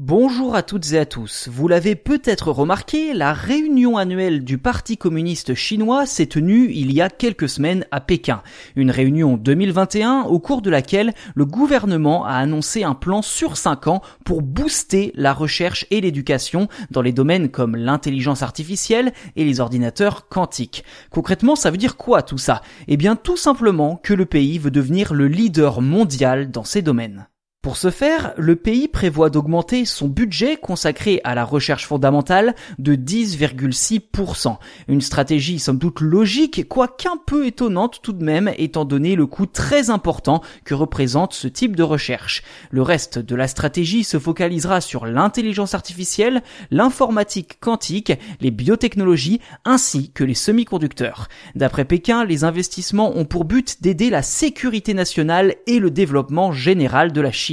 Bonjour à toutes et à tous. Vous l'avez peut-être remarqué, la réunion annuelle du Parti communiste chinois s'est tenue il y a quelques semaines à Pékin. Une réunion 2021 au cours de laquelle le gouvernement a annoncé un plan sur 5 ans pour booster la recherche et l'éducation dans les domaines comme l'intelligence artificielle et les ordinateurs quantiques. Concrètement, ça veut dire quoi tout ça? Eh bien tout simplement que le pays veut devenir le leader mondial dans ces domaines. Pour ce faire, le pays prévoit d'augmenter son budget consacré à la recherche fondamentale de 10,6%. Une stratégie somme toute logique, quoiqu'un peu étonnante tout de même, étant donné le coût très important que représente ce type de recherche. Le reste de la stratégie se focalisera sur l'intelligence artificielle, l'informatique quantique, les biotechnologies, ainsi que les semi-conducteurs. D'après Pékin, les investissements ont pour but d'aider la sécurité nationale et le développement général de la Chine.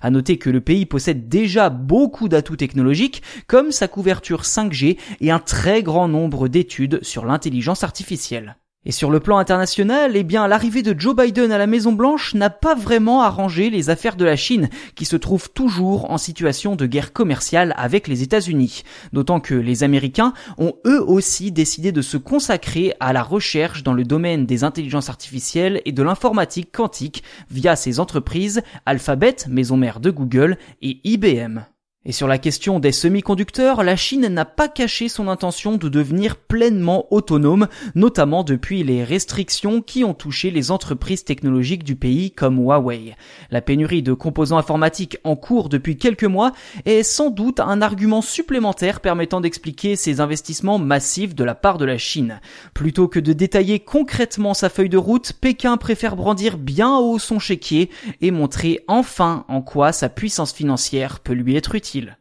À noter que le pays possède déjà beaucoup d'atouts technologiques comme sa couverture 5G et un très grand nombre d'études sur l'intelligence artificielle. Et sur le plan international, eh bien, l'arrivée de Joe Biden à la Maison Blanche n'a pas vraiment arrangé les affaires de la Chine, qui se trouve toujours en situation de guerre commerciale avec les États-Unis. D'autant que les Américains ont eux aussi décidé de se consacrer à la recherche dans le domaine des intelligences artificielles et de l'informatique quantique via ces entreprises Alphabet, maison mère de Google, et IBM. Et sur la question des semi-conducteurs, la Chine n'a pas caché son intention de devenir pleinement autonome, notamment depuis les restrictions qui ont touché les entreprises technologiques du pays comme Huawei. La pénurie de composants informatiques en cours depuis quelques mois est sans doute un argument supplémentaire permettant d'expliquer ces investissements massifs de la part de la Chine. Plutôt que de détailler concrètement sa feuille de route, Pékin préfère brandir bien haut son chéquier et montrer enfin en quoi sa puissance financière peut lui être utile facile